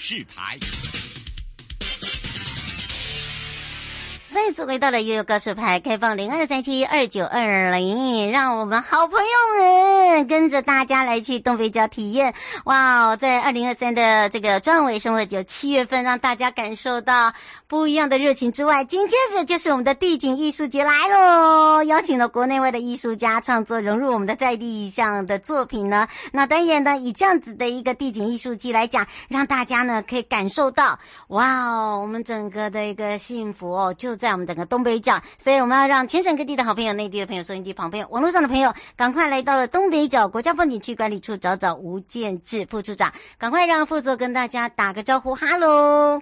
有告示牌。再次回到了悠悠告示牌，开放零二三七二九二零，让我们好朋友们跟着大家来去东北角体验。哇哦，在二零二三的这个壮伟生活节七月份，让大家感受到不一样的热情之外，紧接着就是我们的地景艺术节来喽，邀请了国内外的艺术家创作融入我们的在地意象的作品呢。那当然呢，以这样子的一个地景艺术季来讲，让大家呢可以感受到，哇哦，我们整个的一个幸福哦，就。在我们整个东北角，所以我们要让全省各地的好朋友、内地的朋友、收音机旁边、网络上的朋友，赶快来到了东北角国家风景区管理处找找吴建志副处长，赶快让副座跟大家打个招呼，哈喽，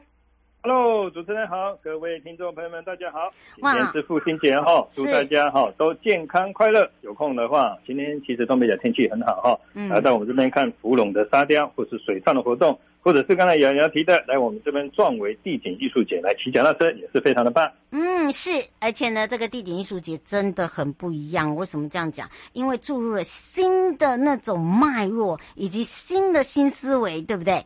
哈喽，主持人好，各位听众朋友们，大家好，今天是父亲节哈，祝大家哈都健康快乐。有空的话，今天其实东北角天气很好哈，嗯，来到我们这边看芙蓉的沙雕或是水上的活动。或者是刚才瑶瑶提的，来我们这边壮围地景艺术节来骑脚踏车也是非常的棒。嗯，是，而且呢，这个地景艺术节真的很不一样。为什么这样讲？因为注入了新的那种脉络以及新的新思维，对不对？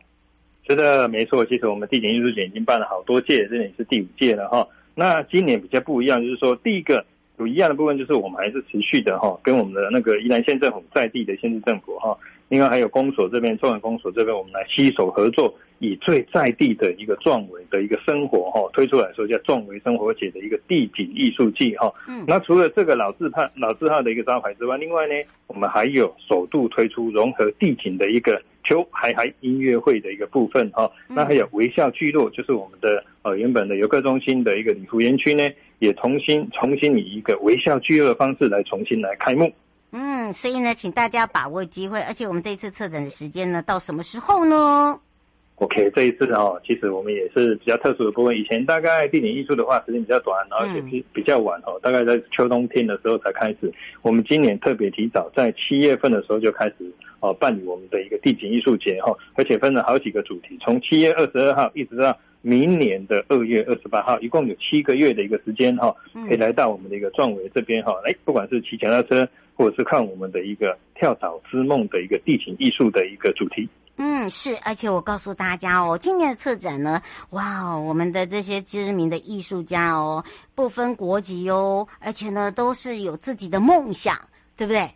是的，没错。其实我们地景艺术节已经办了好多届，这里是第五届了哈。那今年比较不一样，就是说第一个有一样的部分，就是我们还是持续的哈，跟我们的那个宜兰县政府在地的县市政府哈。另外还有公所这边，中央公所这边，我们来携手合作，以最在地的一个壮围的一个生活哈推出来说，叫壮围生活节的一个地景艺术季哈。嗯。那除了这个老字号老字号的一个招牌之外，另外呢，我们还有首度推出融合地景的一个秋海海音乐会的一个部分哈。那还有微笑聚落，就是我们的呃原本的游客中心的一个礼服园区呢，也重新重新以一个微笑聚乐的方式来重新来开幕。嗯，所以呢，请大家把握机会，而且我们这一次策展的时间呢，到什么时候呢？OK，这一次哦，其实我们也是比较特殊的部分。以前大概地景艺术的话，时间比较短，而且比比较晚哦，大概在秋冬天的时候才开始。我们今年特别提早，在七月份的时候就开始哦办理我们的一个地景艺术节哈，而且分了好几个主题，从七月二十二号一直到。明年的二月二十八号，一共有七个月的一个时间哈，可以来到我们的一个壮伟这边哈，哎不管是骑脚踏车，或者是看我们的一个跳岛之梦的一个地景艺术的一个主题。嗯，是，而且我告诉大家哦，今年的策展呢，哇，我们的这些知名的艺术家哦，不分国籍哦，而且呢都是有自己的梦想，对不对？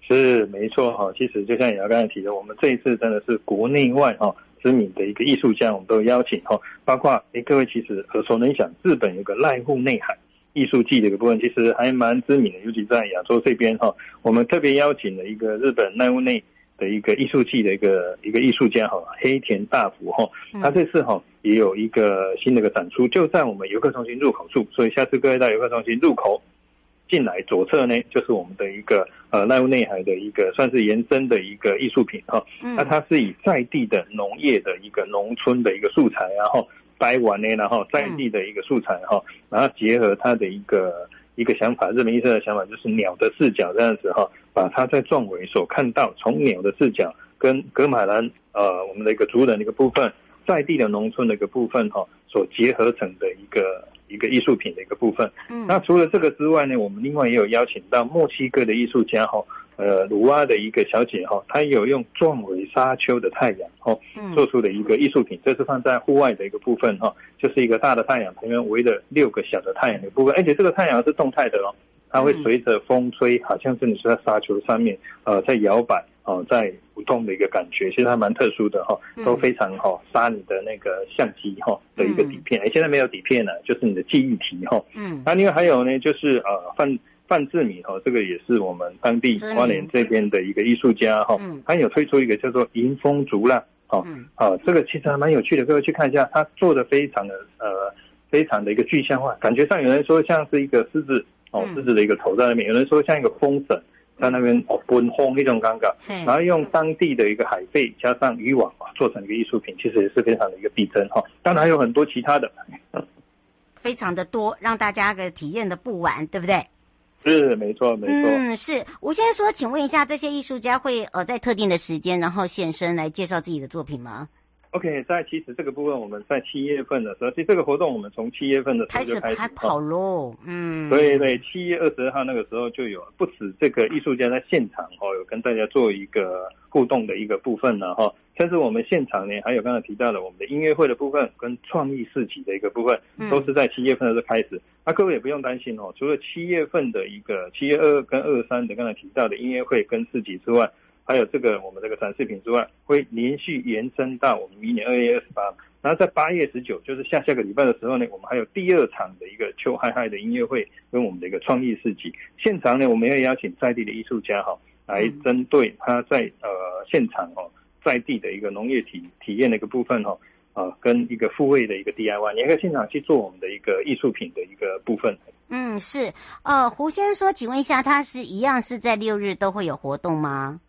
是，没错哈。其实就像瑶瑶刚才提的，我们这一次真的是国内外哈。知名的一个艺术家，我们都邀请哈，包括诶各位其实耳熟能详，日本有个濑户内海艺术季的一个部分，其实还蛮知名的，尤其在亚洲这边哈，我们特别邀请了一个日本濑户内的一个艺术季的一个一个艺术家哈，黑田大辅哈，他这次哈也有一个新的一个展出，就在我们游客中心入口处，所以下次各位到游客中心入口。进来左侧呢，就是我们的一个呃濑户内海的一个算是延伸的一个艺术品哈。那它是以在地的农业的一个农村的一个素材，然后掰完呢，然后在地的一个素材哈，然后结合它的一个一个想法，日本医生的想法就是鸟的视角这样子哈，把它在壮伟所看到从鸟的视角跟格马兰呃我们的一个族人的一个部分，在地的农村的一个部分哈所结合成的一个。一个艺术品的一个部分。嗯，那除了这个之外呢，我们另外也有邀请到墨西哥的艺术家哈，呃，鲁瓦的一个小姐哈，她有用壮围沙丘的太阳哈，做出的一个艺术品，这是放在户外的一个部分哈，就是一个大的太阳旁边围着六个小的太阳的部分，而且这个太阳是动态的哦，它会随着风吹，好像真的是在沙丘上面呃在摇摆。哦，在舞动的一个感觉，其实还蛮特殊的哈，都非常哈杀你的那个相机哈的一个底片，哎、嗯，现在没有底片了，就是你的记忆体哈。嗯，那另外还有呢，就是呃范范志敏哈，这个也是我们当地花莲这边的一个艺术家哈，他有推出一个叫做迎风逐浪，哦，啊，这个其实还蛮有趣的，各位去看一下，他做的非常的呃非常的一个具象化，感觉上有人说像是一个狮子哦狮子的一个头在那边，有人说像一个风筝。在那边哦，奔轰那种尴尬，然后用当地的一个海贝加上渔网啊，做成一个艺术品，其实也是非常的一个逼真哈。当然还有很多其他的，非常的多，让大家个体验的不完，对不对？是没错没错。嗯，是。吴先生说，请问一下，这些艺术家会呃在特定的时间，然后现身来介绍自己的作品吗？OK，在其实这个部分，我们在七月份的时候，其实这个活动我们从七月份的时候就开始开始跑喽。嗯，对对，七月二十二号那个时候就有不止这个艺术家在现场哦，有跟大家做一个互动的一个部分呢哈。但是我们现场呢，还有刚才提到的我们的音乐会的部分跟创意市集的一个部分，都是在七月份的时候开始。那各位也不用担心哦，除了七月份的一个七月二跟二三的刚才提到的音乐会跟市集之外。还有这个我们这个展示品之外，会连续延伸到我们明年二月二十八。然后在八月十九，就是下下个礼拜的时候呢，我们还有第二场的一个秋嗨嗨的音乐会，跟我们的一个创意市集。现场呢，我们要邀请在地的艺术家哈，来针对他在呃现场哦在地的一个农业体体验的一个部分哈啊，跟一个复位的一个 DIY，你可以现场去做我们的一个艺术品的一个部分。嗯，是呃，胡先生说，请问一下，他是一样是在六日都会有活动吗？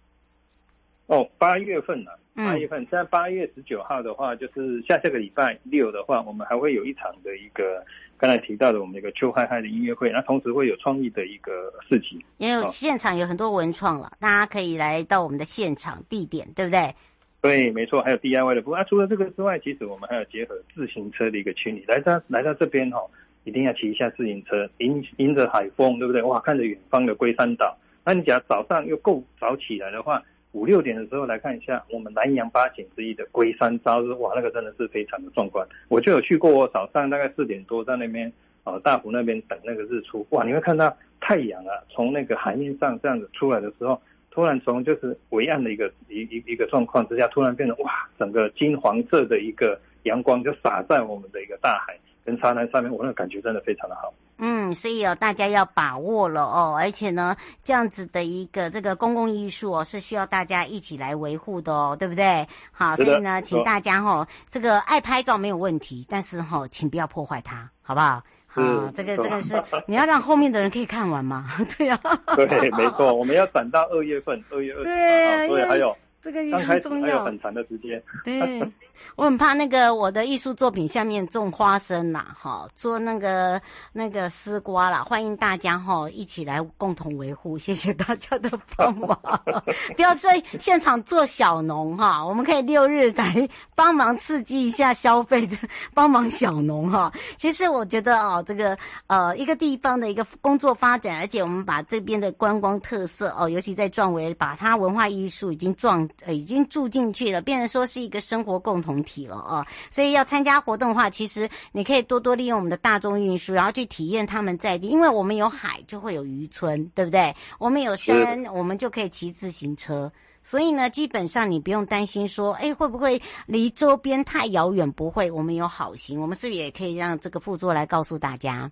哦，八月份呢、啊？八月份，在八月十九号的话，就是下下个礼拜六的话，我们还会有一场的一个刚才提到的我们的一个秋嗨嗨的音乐会，那同时会有创意的一个事情，也有现场有很多文创了，大家可以来到我们的现场地点，对不对？对，没错，还有 DIY 的部分。啊，除了这个之外，其实我们还有结合自行车的一个群里，来到来到这边哈、哦，一定要骑一下自行车，迎迎着海风，对不对？哇，看着远方的龟山岛，那你只要早上又够早起来的话。五六点的时候来看一下我们南洋八景之一的龟山朝日，哇，那个真的是非常的壮观。我就有去过，我早上大概四点多在那边啊大湖那边等那个日出，哇，你会看到太阳啊从那个海面上这样子出来的时候，突然从就是微暗的一个一一一个状况之下，突然变成哇，整个金黄色的一个阳光就洒在我们的一个大海跟沙滩上面，我那个感觉真的非常的好。嗯，所以哦，大家要把握了哦，而且呢，这样子的一个这个公共艺术哦，是需要大家一起来维护的哦，对不对？好，所以呢，请大家哈、哦，这个爱拍照没有问题，但是哈、哦，请不要破坏它，好不好？好，这个这个是你要让后面的人可以看完嘛？对呀、啊，对，没错，我们要等到二月份，二月二十号，对，还有。这个也很重要，还有很长的时间。对，我很怕那个我的艺术作品下面种花生啦，哈，做那个那个丝瓜啦，欢迎大家哈一起来共同维护，谢谢大家的帮忙。不要在现场做小农哈，我们可以六日来帮忙刺激一下消费，帮忙小农哈。其实我觉得哦，这个呃一个地方的一个工作发展，而且我们把这边的观光特色哦，尤其在壮围，把它文化艺术已经壮。呃，已经住进去了，变成说是一个生活共同体了啊！所以要参加活动的话，其实你可以多多利用我们的大众运输，然后去体验他们在地。因为我们有海，就会有渔村，对不对？我们有山，我们就可以骑自行车。所以呢，基本上你不用担心说，哎，会不会离周边太遥远？不会，我们有好行。我们是不是也可以让这个副座来告诉大家？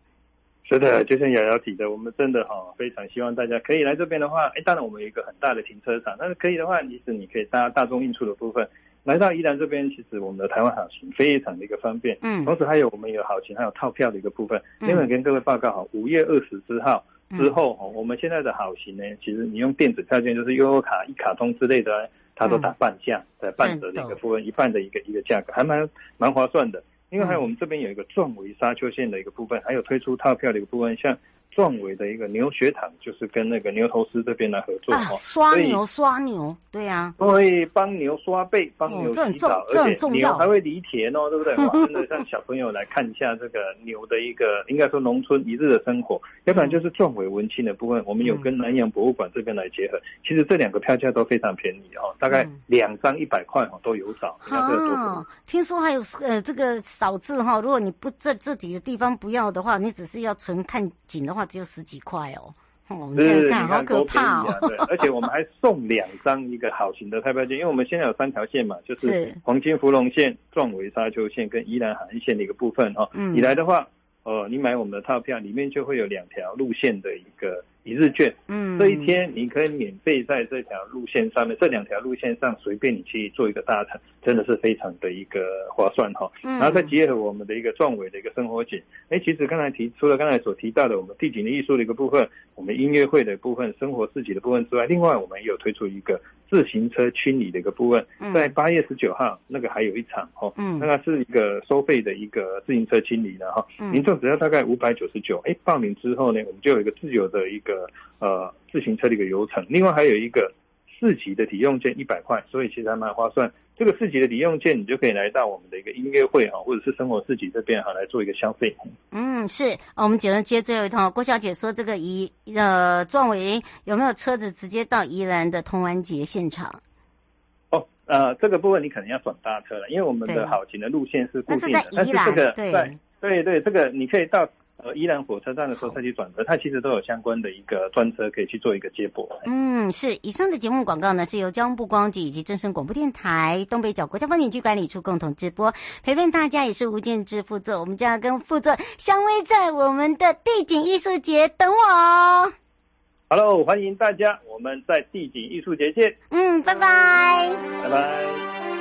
是的，就像瑶瑶提的，我们真的哈非常希望大家可以来这边的话，哎，当然我们有一个很大的停车场，但是可以的话，其实你可以搭大众运输的部分来到宜兰这边，其实我们的台湾好行非常的一个方便，嗯，同时还有我们有好行还有套票的一个部分，另外跟各位报告好，五月二十之号之后哈，我们现在的好行呢，其实你用电子票券就是悠游卡、一卡通之类的，它都打半价，在半折的一个部分，一半的一个一个价格，还蛮蛮划算的。因为还有我们这边有一个壮围沙丘线的一个部分，还有推出套票的一个部分，像。壮伟的一个牛学堂，就是跟那个牛头狮这边来合作哈、啊，刷牛刷牛，对呀、啊，会帮牛刷背，帮牛洗澡，哦、而且牛还会犁田哦，对不对？哇，真的让小朋友来看一下这个牛的一个，应该说农村一日的生活。要不然就是壮伟文青的部分，我们有跟南洋博物馆这边来结合。其实这两个票价都非常便宜哦，大概两张一百块哦都有找。哦，听说还有呃这个少字哈，如果你不在这几个地方不要的话，你只是要纯看景的话。只有十几块哦，哦，你，看好可怕哦。对，而且我们还送两张一个好型的套票券，因为我们现在有三条线嘛，就是黄金芙蓉线、壮围沙丘线跟宜兰海岸线的一个部分哦。嗯，你来的话，呃，你买我们的套票里面就会有两条路线的一个一日券，嗯，这一天你可以免费在这条路线上面，这两条路线上随便你去做一个搭乘，真的是非常的一个划算哈。嗯，然后再结合我们的一个壮伟的一个生活景，哎，其实刚才提除了刚才所提到的我们地景的艺术的一个部分，我们音乐会的部分，生活市集的部分之外，另外我们也有推出一个自行车清理的一个部分，在八月十九号那个还有一场哈，嗯，那个是一个收费的一个自行车清理的哈，民众只要大概五百九十九，哎，报名之后呢，我们就有一个自由的一个。个呃自行车的一个流程，另外还有一个市级的抵用券一百块，所以其实还蛮划算。这个市级的抵用券，你就可以来到我们的一个音乐会哈，或者是生活市集这边哈来做一个消费。嗯，是我们只能接最后一通。郭小姐说，这个宜呃壮伟有没有车子直接到宜兰的童玩节现场？哦，呃，这个部分你可能要转大车了，因为我们的好行的路线是固定的，是在但是这个对对对对，这个你可以到。呃，宜兰火车站的时候再去转车，它其实都有相关的一个专车可以去做一个接驳。嗯，是。以上的节目广告呢，是由交通部光局以及正声广播电台东北角国家风景区管理处共同直播，陪伴大家也是吴建志副座，我们就要跟副座相偎在我们的地景艺术节等我哦。Hello，欢迎大家，我们在地景艺术节见。嗯，拜拜，拜拜。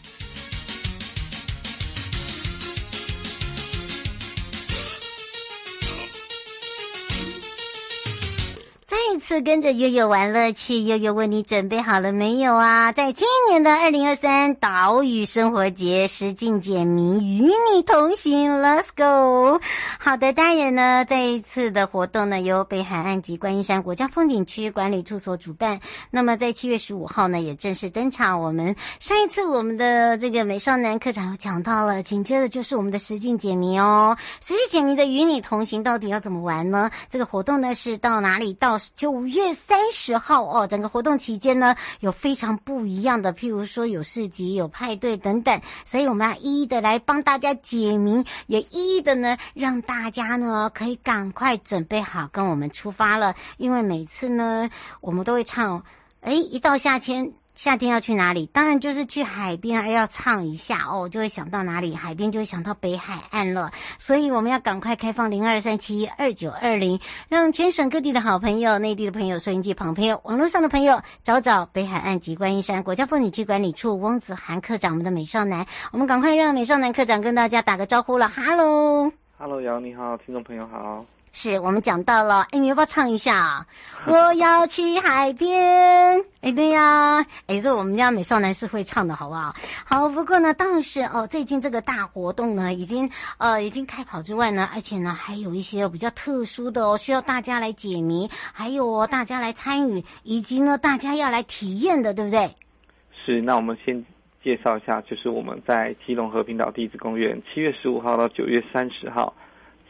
再次跟着悠悠玩乐趣，悠悠问你准备好了没有啊？在今年的二零二三岛屿生活节，实境解谜与你同行，Let's go！好的，当然呢，这一次的活动呢，由北海岸及观音山国家风景区管理处所主办。那么在七月十五号呢，也正式登场。我们上一次我们的这个美少男课长又讲到了，紧接着就是我们的实境解谜哦。实境解谜的与你同行到底要怎么玩呢？这个活动呢是到哪里到？九月三十号哦，整个活动期间呢，有非常不一样的，譬如说有市集、有派对等等，所以我们要一一的来帮大家解谜，也一一的呢让大家呢可以赶快准备好跟我们出发了，因为每次呢我们都会唱，诶，一到夏天。夏天要去哪里？当然就是去海边，还要唱一下哦，就会想到哪里，海边就会想到北海岸了。所以我们要赶快开放零二三七二九二零，让全省各地的好朋友、内地的朋友、收音机旁朋友、网络上的朋友找找北海岸及观音山国家风景区管理处翁子涵科长，我们的美少男，我们赶快让美少男科长跟大家打个招呼了。Hello，Hello，瑶你好，听众朋友好。是我们讲到了，哎，你要不要唱一下啊？我要去海边。哎，对呀，哎，这我们家美少男是会唱的，好不好？好，不过呢，当时哦，最近这个大活动呢，已经呃已经开跑之外呢，而且呢，还有一些比较特殊的哦，需要大家来解谜，还有哦，大家来参与，以及呢，大家要来体验的，对不对？是，那我们先介绍一下，就是我们在基隆和平岛地质公园，七月十五号到九月三十号。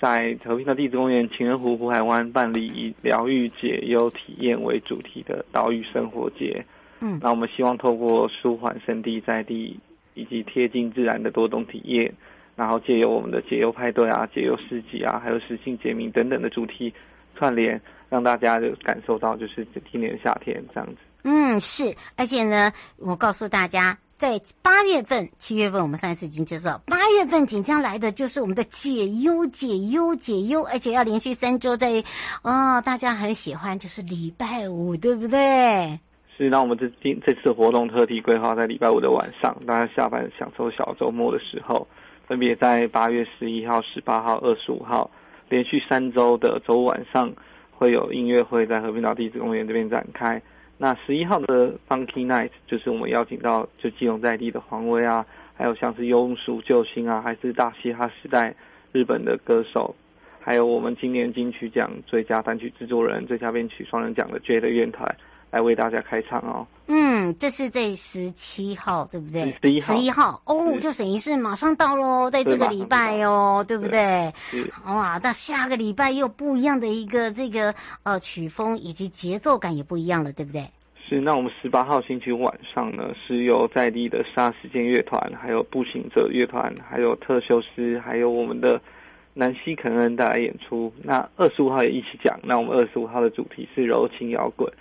在和平的地质公园情人湖湖海湾办理以疗愈解忧体验为主题的岛屿生活节。嗯，那我们希望透过舒缓身地在地以及贴近自然的多种体验，然后借由我们的解忧派对啊、解忧市集啊，还有实性解谜等等的主题串联，让大家就感受到就是今年夏天这样子。嗯，是，而且呢，我告诉大家。在八月份、七月份，我们上一次已经介绍。八月份即将来的就是我们的解忧、解忧、解忧，而且要连续三周在，哦，大家很喜欢，就是礼拜五，对不对？是，那我们这今这次活动特地规划在礼拜五的晚上，大家下班享受小周末的时候，分别在八月十一号、十八号、二十五号，连续三周的周五晚上会有音乐会在和平岛地质公园这边展开。那十一号的 Funky Night 就是我们邀请到就基隆在地的黄威啊，还有像是庸俗救星啊，还是大嘻哈时代日本的歌手，还有我们今年金曲奖最佳单曲制作人、最佳编曲双人奖的 J 的乐团来为大家开唱哦。嗯，这是在十七号，对不对？十一号，十一号哦，就等于是马上到喽，在这个礼拜哦，对，不对？是哇，那下个礼拜又不一样的一个这个呃曲风以及节奏感也不一样了，对不对？是，那我们十八号星期五晚上呢，是由在地的沙时间乐团，还有步行者乐团，还有特修斯，还有我们的南希肯恩带来演出。那二十五号也一起讲。那我们二十五号的主题是柔情摇滚。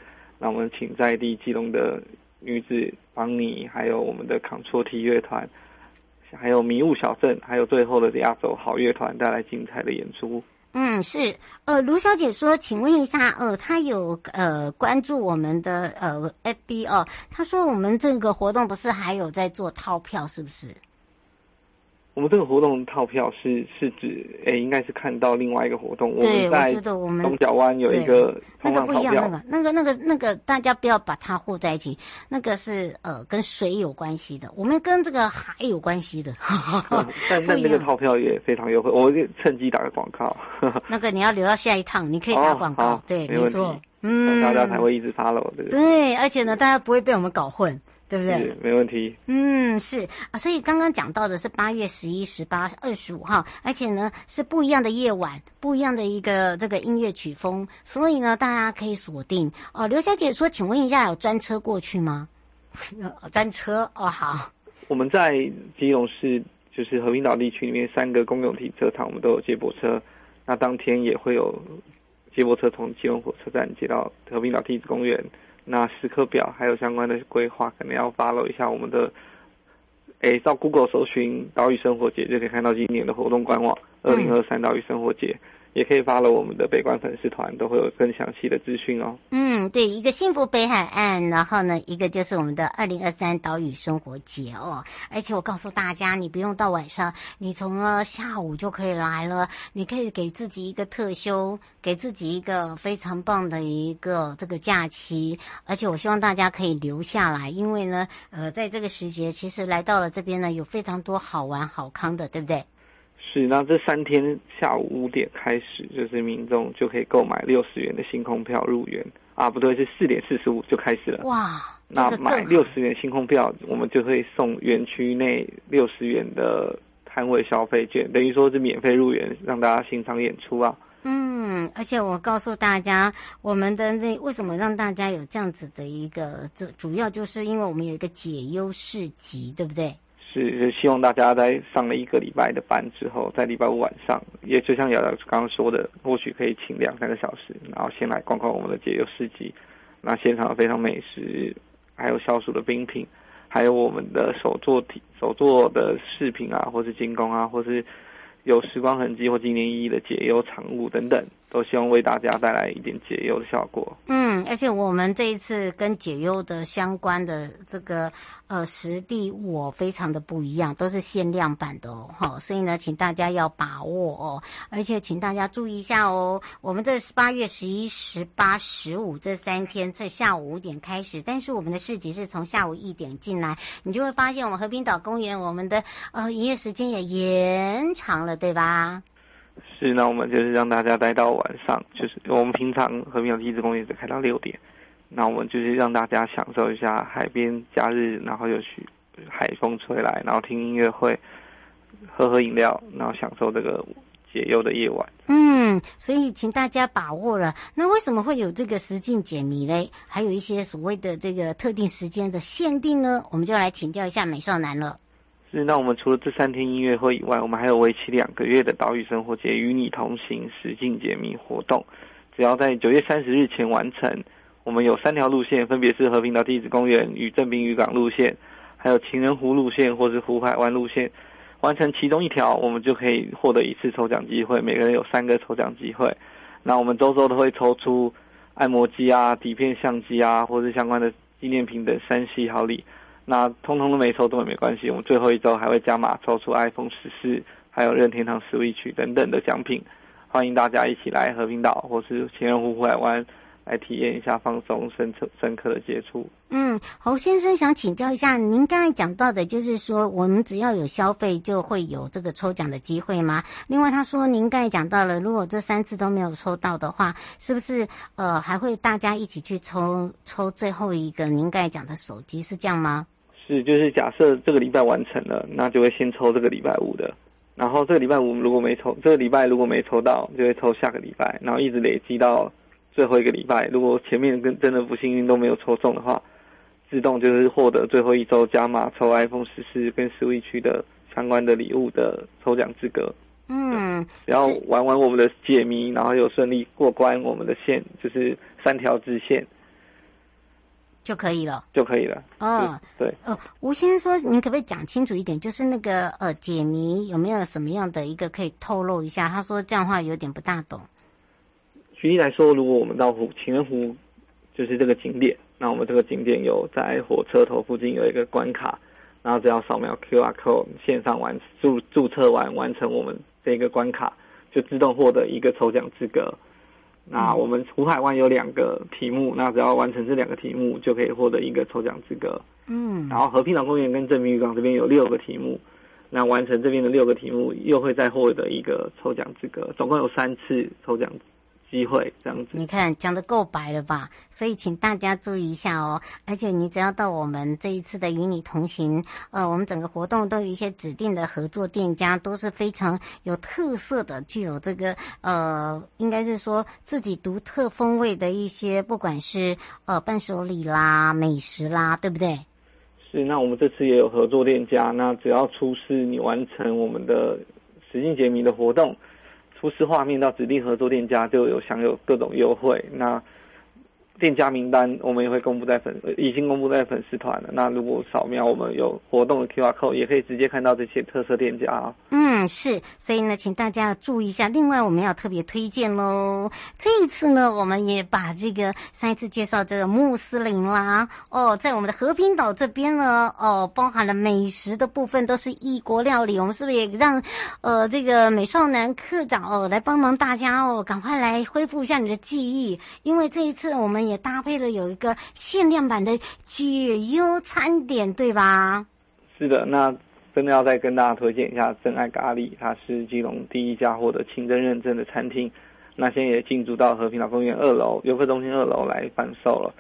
那我们请在地基隆的女子邦尼，还有我们的 Control T 乐团，还有迷雾小镇，还有最后的亚洲好乐团带来精彩的演出。嗯，是。呃，卢小姐说，请问一下，呃，她有呃关注我们的呃 FB 哦，她说我们这个活动不是还有在做套票，是不是？我们这个活动套票是是指，诶，应该是看到另外一个活动。对，我，们觉得我们东角湾有一个那个不一样，那个那个那个那个大家不要把它混在一起。那个是呃跟水有关系的，我们跟这个海有关系的。嗯、但但那个套票也非常优惠，我趁机打个广告。那个你要留到下一趟，你可以打广告。哦、对，没错，嗯，大家才会一直 follow？对，而且呢，大家不会被我们搞混。对不对？没问题。嗯，是啊，所以刚刚讲到的是八月十一、十八、二十五号，而且呢是不一样的夜晚，不一样的一个这个音乐曲风，所以呢大家可以锁定哦。刘小姐说：“请问一下，有专车过去吗？” 专车哦，好。我们在基隆市，就是和平岛地区里面三个公用停车场，我们都有接驳车。那当天也会有接驳车从基隆火车站接到和平岛地质公园。那时刻表还有相关的规划，可能要 follow 一下我们的，诶，到 Google 搜寻岛屿生活节就可以看到今年的活动官网，二零二三岛屿生活节。也可以发了我们的北关粉丝团，都会有更详细的资讯哦。嗯，对，一个幸福北海岸，然后呢，一个就是我们的二零二三岛屿生活节哦。而且我告诉大家，你不用到晚上，你从了下午就可以来了。你可以给自己一个特休，给自己一个非常棒的一个这个假期。而且我希望大家可以留下来，因为呢，呃，在这个时节，其实来到了这边呢，有非常多好玩好康的，对不对？是，那这三天下午五点开始，就是民众就可以购买六十元的星空票入园啊，不对，是四点四十五就开始了。哇，那买六十元星空票，我们就会送园区内六十元的摊位消费券，等于说是免费入园，让大家欣赏演出啊。嗯，而且我告诉大家，我们的那为什么让大家有这样子的一个，这主要就是因为我们有一个解忧市集，对不对？是，是希望大家在上了一个礼拜的班之后，在礼拜五晚上，也就像瑶瑶刚刚说的，或许可以请两三个小时，然后先来逛逛我们的解忧市集。那现场非常美食，还有消暑的冰品，还有我们的手作体手作的饰品啊，或是精工啊，或是有时光痕迹或纪念意义的解忧产物等等。都希望为大家带来一点解忧的效果。嗯，而且我们这一次跟解忧的相关的这个呃实地我非常的不一样，都是限量版的哦，哈，所以呢，请大家要把握哦，而且请大家注意一下哦，我们这八月十一、十八、十五这三天，这下午五点开始，但是我们的市集是从下午一点进来，你就会发现我们和平岛公园我们的呃营业时间也延长了，对吧？是，那我们就是让大家待到晚上，就是我们平常和平的地质公园只开到六点，那我们就是让大家享受一下海边假日，然后又去海风吹来，然后听音乐会，喝喝饮料，然后享受这个解忧的夜晚。嗯，所以请大家把握了。那为什么会有这个实境解谜嘞？还有一些所谓的这个特定时间的限定呢？我们就来请教一下美少男了。是，那我们除了这三天音乐会以外，我们还有为期两个月的岛屿生活节与你同行实境解谜活动。只要在九月三十日前完成，我们有三条路线，分别是和平岛地质公园与正滨渔港路线，还有情人湖路线或是湖海湾路线。完成其中一条，我们就可以获得一次抽奖机会，每个人有三个抽奖机会。那我们周周都会抽出按摩机啊、底片相机啊，或是相关的纪念品等三系好礼。那通通都没抽都没关系，我们最后一周还会加码抽出 iPhone 十四，还有任天堂 Switch 等等的奖品，欢迎大家一起来和平岛或是情人湖、湖海湾来体验一下放松、深刻、深刻的接触。嗯，侯先生想请教一下，您刚才讲到的，就是说我们只要有消费就会有这个抽奖的机会吗？另外，他说您刚才讲到了，如果这三次都没有抽到的话，是不是呃还会大家一起去抽抽最后一个您刚才讲的手机，是这样吗？是，就是假设这个礼拜完成了，那就会先抽这个礼拜五的，然后这个礼拜五如果没抽，这个礼拜如果没抽到，就会抽下个礼拜，然后一直累积到最后一个礼拜。如果前面跟真的不幸运都没有抽中的话，自动就是获得最后一周加码抽 iPhone 十四跟 Switch 的相关的礼物的抽奖资格。嗯，然后玩完我们的解谜，然后又顺利过关，我们的线就是三条支线就可以了，就可以了。嗯，对。哦，吴先生说，您可不可以讲清楚一点？就是那个呃解谜有没有什么样的一个可以透露一下？他说这样的话有点不大懂。举例来说，如果我们到湖情人湖，就是这个景点。那我们这个景点有在火车头附近有一个关卡，然后只要扫描 QR code 线上完注注册完完成我们这个关卡，就自动获得一个抽奖资格。那我们湖海湾有两个题目，那只要完成这两个题目就可以获得一个抽奖资格。嗯，然后和平岛公园跟正明渔港这边有六个题目，那完成这边的六个题目又会再获得一个抽奖资格，总共有三次抽奖。机会这样子，你看讲的够白了吧？所以请大家注意一下哦。而且你只要到我们这一次的与你同行，呃，我们整个活动都有一些指定的合作店家，都是非常有特色的，具有这个呃，应该是说自己独特风味的一些，不管是呃伴手礼啦、美食啦，对不对？是。那我们这次也有合作店家，那只要出示你完成我们的实境解谜的活动。出示画面到指定合作店家就有享有各种优惠。那店家名单我们也会公布在粉，已经公布在粉丝团了。那如果扫描我们有活动的 QR code，也可以直接看到这些特色店家。嗯，是，所以呢，请大家注意一下。另外，我们要特别推荐喽。这一次呢，我们也把这个上一次介绍这个穆斯林啦，哦，在我们的和平岛这边呢，哦，包含了美食的部分都是异国料理。我们是不是也让呃这个美少男课长哦来帮忙大家哦，赶快来恢复一下你的记忆，因为这一次我们。也搭配了有一个限量版的解忧餐点，对吧？是的，那真的要再跟大家推荐一下真爱咖喱，它是基隆第一家获得清真认证的餐厅。那现在也进驻到和平岛公园二楼游客中心二楼来贩售了。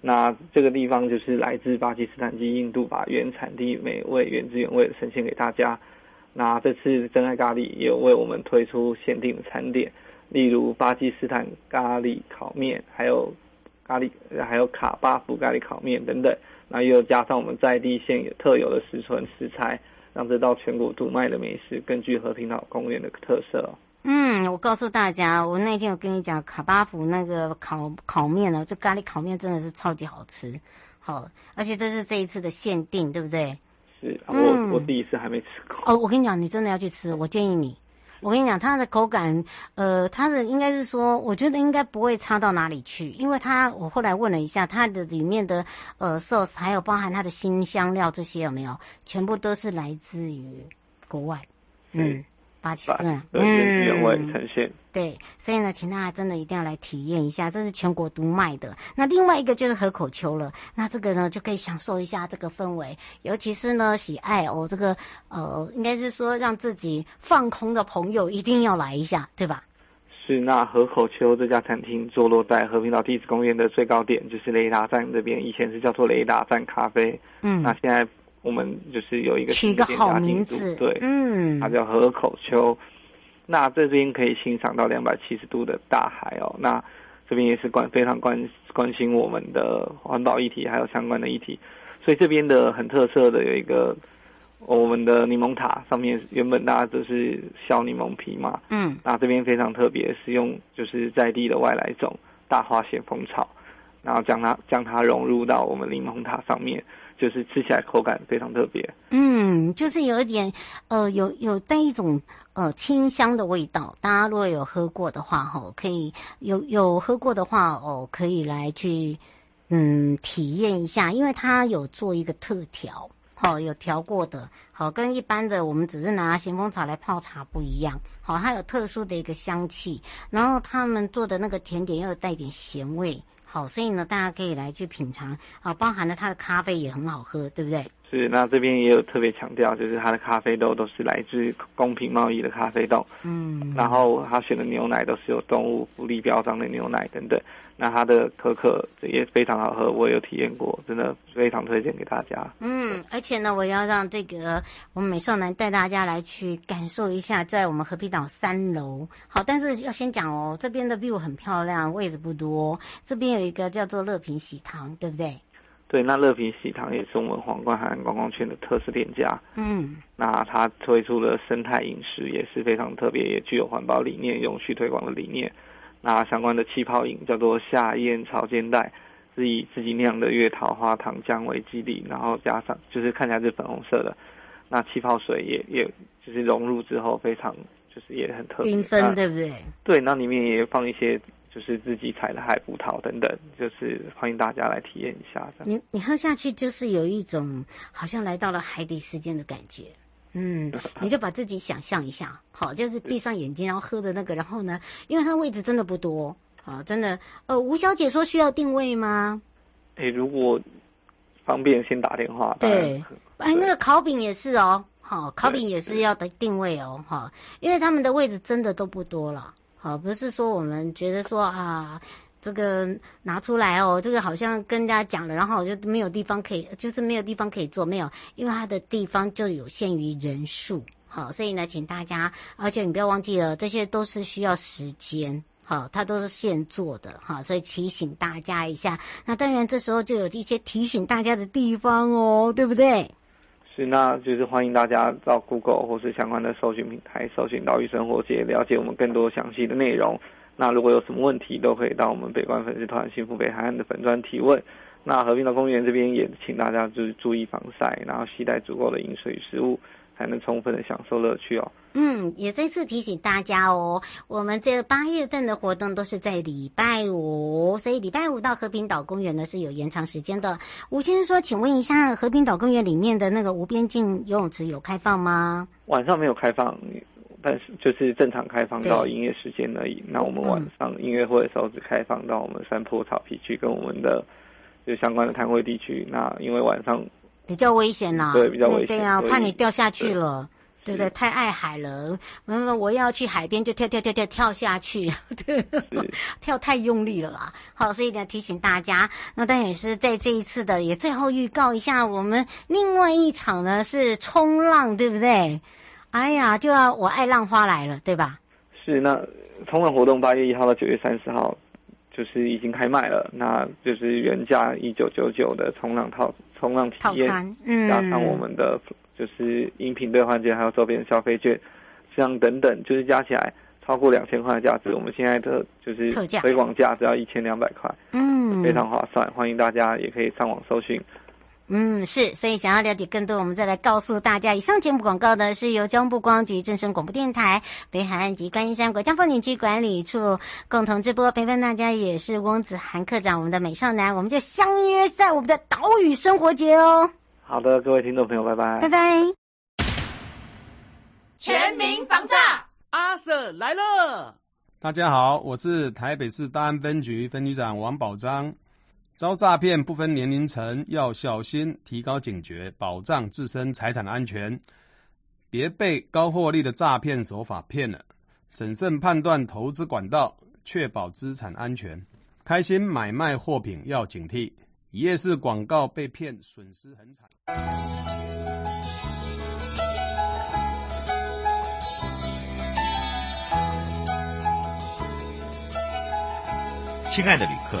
那这个地方就是来自巴基斯坦及印度，把原产地美味原汁原味呈现给大家。那这次真爱咖喱也有为我们推出限定的餐点，例如巴基斯坦咖喱烤面，还有。咖喱还有卡巴福咖喱烤面等等，那又加上我们在地县有特有的食存食材，让这道全国独卖的美食更具和平岛公园的特色。嗯，我告诉大家，我那天我跟你讲卡巴福那个烤烤面呢，这咖喱烤面真的是超级好吃，好，而且这是这一次的限定，对不对？是，我我第一次还没吃过。哦，我跟你讲，你真的要去吃，我建议你。我跟你讲，它的口感，呃，它的应该是说，我觉得应该不会差到哪里去，因为它我后来问了一下，它的里面的呃 sauce 还有包含它的新香料这些有没有，全部都是来自于国外，嗯。八七四，嗯，原味呈现。对，所以呢，请大家真的一定要来体验一下，这是全国独卖的。那另外一个就是河口秋了，那这个呢就可以享受一下这个氛围，尤其是呢喜爱哦这个呃，应该是说让自己放空的朋友一定要来一下，对吧？是，那河口秋这家餐厅坐落在和平岛地质公园的最高点，就是雷达站这边，以前是叫做雷达站咖啡，嗯，那现在。我们就是有一个取个好名字，对，嗯，它叫河口丘。那这边可以欣赏到两百七十度的大海哦。那这边也是关非常关关心我们的环保议题，还有相关的议题。所以这边的很特色的有一个我们的柠檬塔，上面原本大家都是削柠檬皮嘛，嗯，那这边非常特别，是用就是在地的外来种大花咸丰草，然后将它将它融入到我们柠檬塔上面。就是吃起来口感非常特别，嗯，就是有一点，呃，有有带一种呃清香的味道。大家如果有喝过的话，吼，可以有有喝过的话，哦，可以来去嗯体验一下，因为它有做一个特调。好，有调过的，好，跟一般的我们只是拿咸丰草来泡茶不一样，好，它有特殊的一个香气，然后他们做的那个甜点又有带点咸味，好，所以呢，大家可以来去品尝，啊，包含了它的咖啡也很好喝，对不对？是，那这边也有特别强调，就是它的咖啡豆都是来自公平贸易的咖啡豆，嗯，然后他选的牛奶都是有动物福利标章的牛奶等等。那它的可可也非常好喝，我也有体验过，真的非常推荐给大家。嗯，而且呢，我要让这个我们美少男带大家来去感受一下，在我们和平岛三楼。好，但是要先讲哦，这边的 view 很漂亮，位置不多。这边有一个叫做乐平喜糖，对不对？对，那乐平喜糖也是我们皇冠海岸观光圈的特色店家。嗯，那它推出了生态饮食，也是非常特别，也具有环保理念、永续推广的理念。那相关的气泡饮叫做夏燕潮间带，是以自己酿的月桃花糖浆为基底，然后加上就是看起来是粉红色的。那气泡水也也就是融入之后非常就是也很特别，缤纷对不对？对，那里面也放一些就是自己采的海葡萄等等，就是欢迎大家来体验一下。你你喝下去就是有一种好像来到了海底世界的感觉。嗯，你就把自己想象一下，好，就是闭上眼睛，然后喝着那个，然后呢，因为它位置真的不多，好，真的，呃，吴小姐说需要定位吗？哎，如果方便，先打电话。对，哎，那个烤饼也是哦，好，烤饼也是要的定位哦，哈，因为他们的位置真的都不多了，好，不是说我们觉得说啊。这个拿出来哦，这个好像跟人家讲了，然后我就没有地方可以，就是没有地方可以做，没有，因为它的地方就有限于人数，好，所以呢，请大家，而且你不要忘记了，这些都是需要时间，好，它都是现做的，哈，所以提醒大家一下。那当然，这时候就有一些提醒大家的地方哦，对不对？是，那就是欢迎大家到 Google 或是相关的搜寻平台搜寻“岛屿生活节”，了解我们更多详细的内容。那如果有什么问题，都可以到我们北关粉丝团“幸福北海岸”的粉砖提问。那和平岛公园这边也请大家就是注意防晒，然后携带足够的饮水与食物，才能充分的享受乐趣哦。嗯，也再次提醒大家哦，我们这八月份的活动都是在礼拜五，所以礼拜五到和平岛公园呢是有延长时间的。吴先生说，请问一下，和平岛公园里面的那个无边境游泳池有开放吗？晚上没有开放。但是就是正常开放到营业时间而已。那我们晚上音乐会的时候只开放到我们山坡草皮区跟我们的就相关的摊位地区。那因为晚上比较危险呐，对，比较危险，对啊，怕你掉下去了，对不对？太爱海了，那么我要去海边就跳跳跳跳跳下去，对，跳太用力了啦。好，所以呢提醒大家，那当然也是在这一次的也最后预告一下，我们另外一场呢是冲浪，对不对？哎呀，就要我爱浪花来了，对吧？是，那冲浪活动八月一号到九月三十号，就是已经开卖了。那就是原价一九九九的冲浪套冲浪体验，嗯，加上我们的就是音频兑换券，还有周边消费券，这样等等，就是加起来超过两千块的价值。我们现在的就是推广价只要一千两百块，嗯，非常划算。欢迎大家也可以上网搜寻。嗯，是，所以想要了解更多，我们再来告诉大家。以上节目广告呢，是由交通部观光局、正声广播电台、北海岸及观音山国家风景区管理处共同直播。陪伴大家也是翁子涵课长，我们的美少男，我们就相约在我们的岛屿生活节哦。好的，各位听众朋友，拜拜，拜拜。全民防诈，阿 Sir 来了。大家好，我是台北市大安分局分局长王宝章。遭诈骗不分年龄层，要小心，提高警觉，保障自身财产安全，别被高获利的诈骗手法骗了。审慎判断投资管道，确保资产安全。开心买卖货品要警惕，一夜式广告被骗，损失很惨。亲爱的旅客。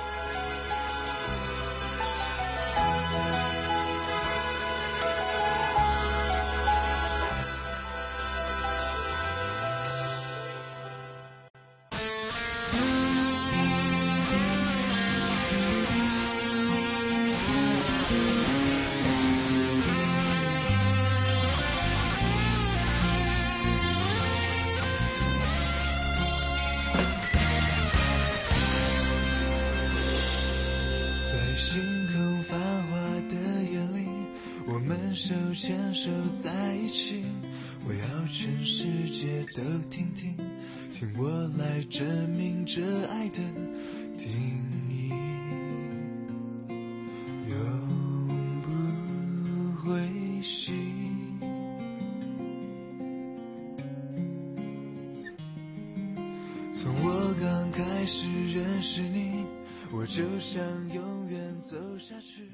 手在一起。我要全世界都听听，听我来证明这爱的定义，永不会熄。从我刚开始认识你，我就想永远走下去。